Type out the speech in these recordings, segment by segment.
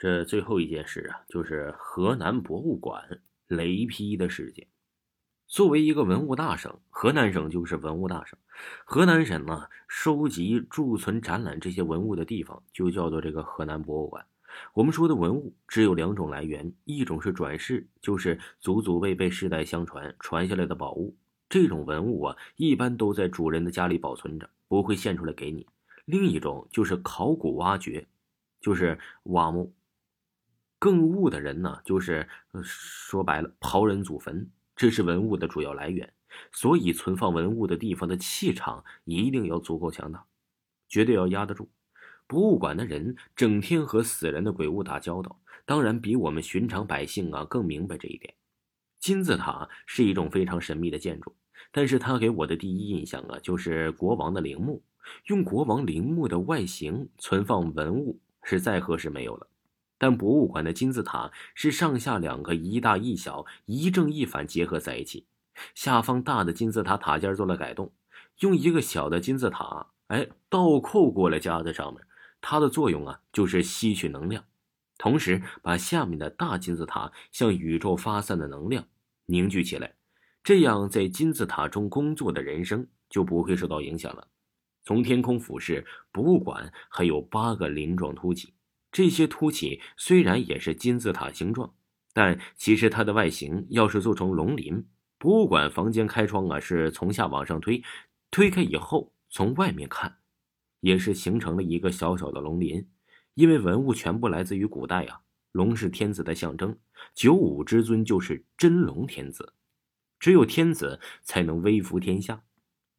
这最后一件事啊，就是河南博物馆雷劈的事件。作为一个文物大省，河南省就是文物大省。河南省呢，收集、贮存、展览这些文物的地方，就叫做这个河南博物馆。我们说的文物只有两种来源，一种是转世，就是祖祖辈辈世代相传传下来的宝物。这种文物啊，一般都在主人的家里保存着，不会献出来给你。另一种就是考古挖掘，就是挖墓。更物的人呢，就是说白了，刨人祖坟，这是文物的主要来源。所以，存放文物的地方的气场一定要足够强大，绝对要压得住。博物馆的人整天和死人的鬼物打交道，当然比我们寻常百姓啊更明白这一点。金字塔是一种非常神秘的建筑，但是它给我的第一印象啊，就是国王的陵墓。用国王陵墓的外形存放文物，是再合适没有了。但博物馆的金字塔是上下两个一大一小、一正一反结合在一起，下方大的金字塔塔尖做了改动，用一个小的金字塔，哎，倒扣过来夹在上面。它的作用啊，就是吸取能量，同时把下面的大金字塔向宇宙发散的能量凝聚起来，这样在金字塔中工作的人生就不会受到影响了。从天空俯视，博物馆还有八个鳞状凸起。这些凸起虽然也是金字塔形状，但其实它的外形要是做成龙鳞，博物馆房间开窗啊是从下往上推，推开以后从外面看，也是形成了一个小小的龙鳞。因为文物全部来自于古代啊，龙是天子的象征，九五之尊就是真龙天子，只有天子才能威服天下。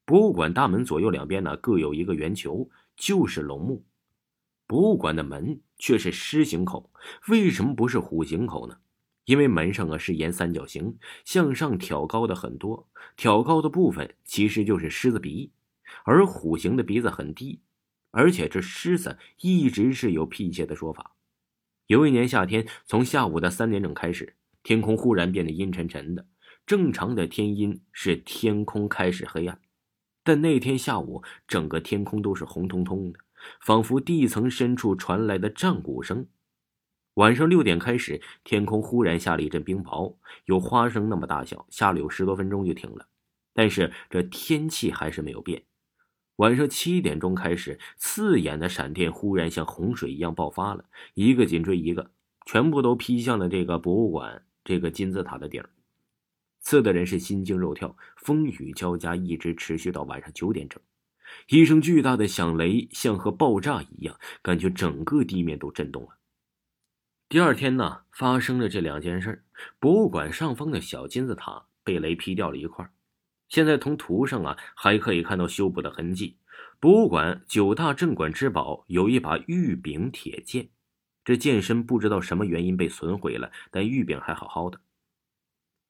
博物馆大门左右两边呢各有一个圆球，就是龙墓。博物馆的门却是狮形口，为什么不是虎形口呢？因为门上啊是沿三角形向上挑高的很多，挑高的部分其实就是狮子鼻，而虎形的鼻子很低，而且这狮子一直是有辟邪的说法。有一年夏天，从下午的三点整开始，天空忽然变得阴沉沉的。正常的天阴是天空开始黑暗，但那天下午整个天空都是红彤彤的。仿佛地层深处传来的战鼓声。晚上六点开始，天空忽然下了一阵冰雹，有花生那么大小，下了有十多分钟就停了。但是这天气还是没有变。晚上七点钟开始，刺眼的闪电忽然像洪水一样爆发了，一个紧追一个，全部都劈向了这个博物馆这个金字塔的顶儿，刺的人是心惊肉跳。风雨交加，一直持续到晚上九点整。一声巨大的响雷，像和爆炸一样，感觉整个地面都震动了。第二天呢，发生了这两件事博物馆上方的小金字塔被雷劈掉了一块，现在从图上啊还可以看到修补的痕迹。博物馆九大镇馆之宝有一把玉柄铁剑，这剑身不知道什么原因被损毁了，但玉柄还好好的。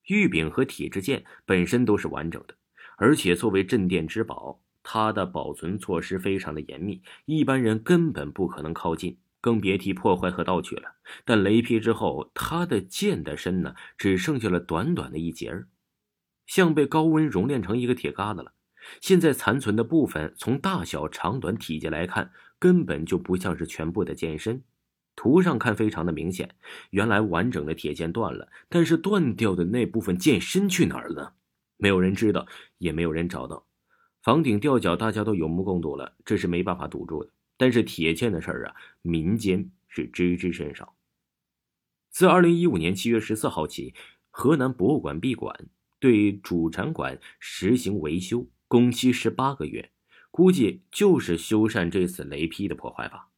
玉柄和铁之剑本身都是完整的，而且作为镇店之宝。它的保存措施非常的严密，一般人根本不可能靠近，更别提破坏和盗取了。但雷劈之后，它的剑的身呢，只剩下了短短的一截儿，像被高温熔炼成一个铁疙瘩了。现在残存的部分，从大小、长短、体积来看，根本就不像是全部的剑身。图上看非常的明显，原来完整的铁剑断了，但是断掉的那部分剑身去哪儿了呢？没有人知道，也没有人找到。房顶吊脚，大家都有目共睹了，这是没办法堵住的。但是铁剑的事儿啊，民间是知之甚少。自二零一五年七月十四号起，河南博物馆闭馆，对主展馆实行维修，工期十八个月，估计就是修缮这次雷劈的破坏吧。